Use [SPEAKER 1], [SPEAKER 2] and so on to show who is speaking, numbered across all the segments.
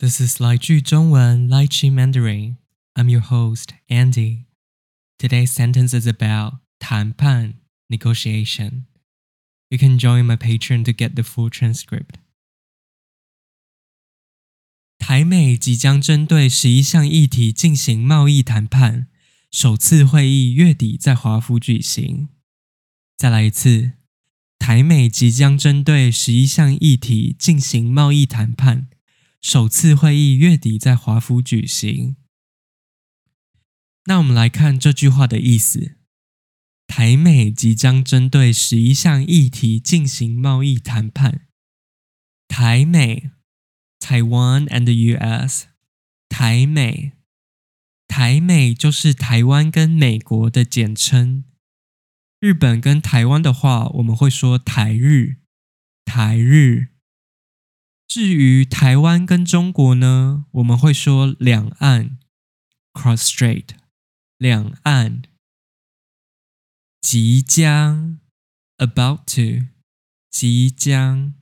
[SPEAKER 1] This is 来句中文 Lychee Mandarin. I'm your host, Andy. Today's sentence is about 谈判 negotiation. You can join my Patreon to get the full transcript. 台美即将针对十一项议题进行贸易谈判，首次会议月底在华府举行。再来一次，台美即将针对十一项议题进行贸易谈判， 首次会议月底在华府举行。那我们来看这句话的意思：台美即将针对十一项议题进行贸易谈判。台美 （Taiwan and the U.S.），台美，台美就是台湾跟美国的简称。日本跟台湾的话，我们会说台日，台日。至于台湾跟中国呢，我们会说两岸，cross strait，两岸。即将，about to，即将，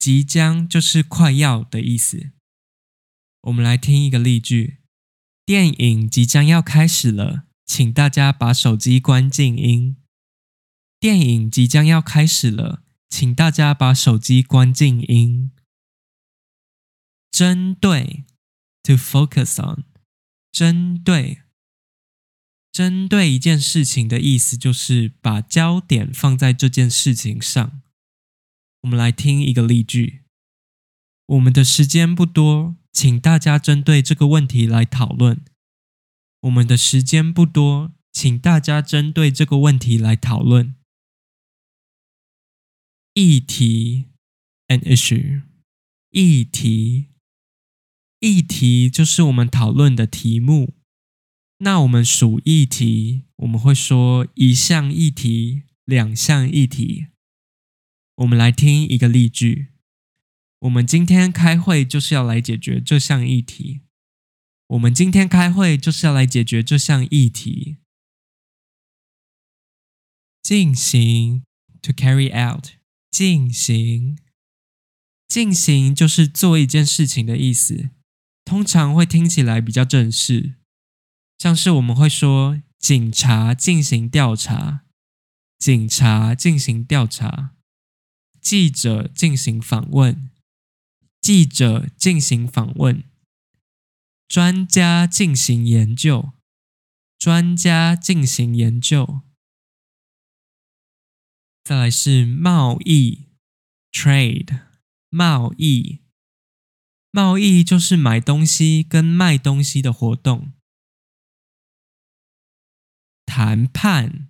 [SPEAKER 1] 即将就是快要的意思。我们来听一个例句：电影即将要开始了，请大家把手机关静音。电影即将要开始了，请大家把手机关静音。针对，to focus on，针对，针对一件事情的意思就是把焦点放在这件事情上。我们来听一个例句：我们的时间不多，请大家针对这个问题来讨论。我们的时间不多，请大家针对这个问题来讨论。议题，an issue，议题，议题就是我们讨论的题目。那我们数议题，我们会说一项议题、两项议题。我们来听一个例句：我们今天开会就是要来解决这项议题。我们今天开会就是要来解决这项议题。进行，to carry out。进行，进行就是做一件事情的意思，通常会听起来比较正式，像是我们会说警察进行调查，警察进行调查，记者进行访问，记者进行访问，专家进行研究，专家进行研究。再来是贸易，trade，贸易，贸易就是买东西跟卖东西的活动。谈判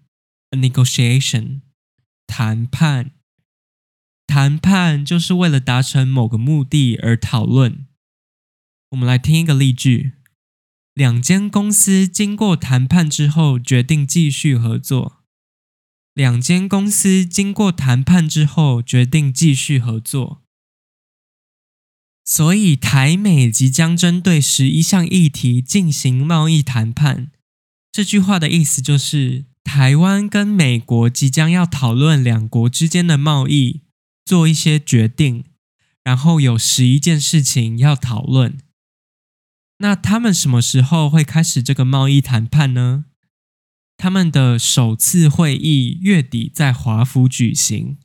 [SPEAKER 1] negotiation，谈判，谈判就是为了达成某个目的而讨论。我们来听一个例句：两间公司经过谈判之后，决定继续合作。两间公司经过谈判之后，决定继续合作。所以，台美即将针对十一项议题进行贸易谈判。这句话的意思就是，台湾跟美国即将要讨论两国之间的贸易，做一些决定，然后有十一件事情要讨论。那他们什么时候会开始这个贸易谈判呢？他们的首次会议月底在华府举行。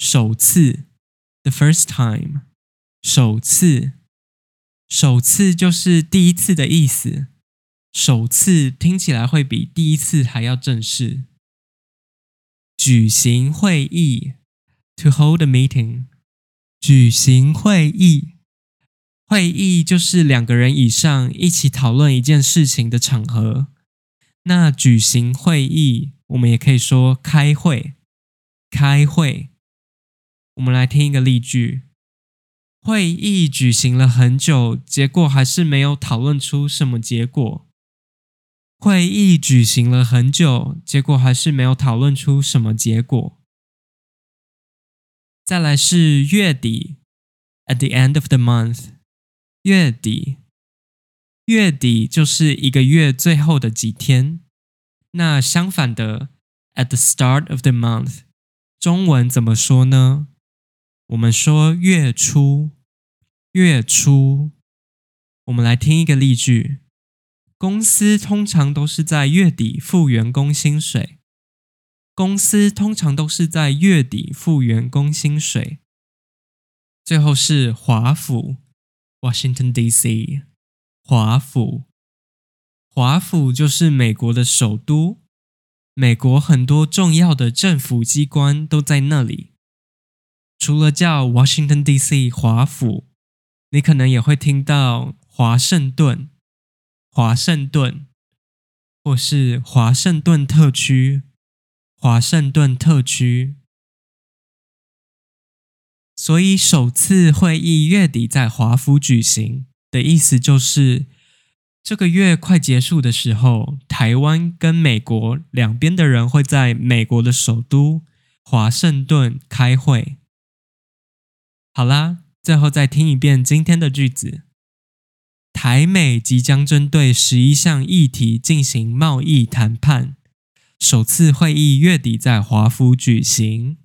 [SPEAKER 1] 首次，the first time，首次，首次就是第一次的意思。首次听起来会比第一次还要正式。举行会议，to hold a meeting，举行会议，会议就是两个人以上一起讨论一件事情的场合。那举行会议，我们也可以说开会。开会，我们来听一个例句：会议举行了很久，结果还是没有讨论出什么结果。会议举行了很久，结果还是没有讨论出什么结果。再来是月底，at the end of the month，月底。月底就是一个月最后的几天。那相反的，at the start of the month，中文怎么说呢？我们说月初。月初。我们来听一个例句：公司通常都是在月底付员工薪水。公司通常都是在月底付员工薪水。最后是华府 （Washington D.C.）。华府，华府就是美国的首都。美国很多重要的政府机关都在那里。除了叫 Washington D.C. 华府，你可能也会听到华盛顿、华盛顿，或是华盛顿特区、华盛顿特区。所以，首次会议月底在华府举行的意思就是，这个月快结束的时候，台湾跟美国两边的人会在美国的首都华盛顿开会。好啦，最后再听一遍今天的句子：台美即将针对十一项议题进行贸易谈判，首次会议月底在华府举行。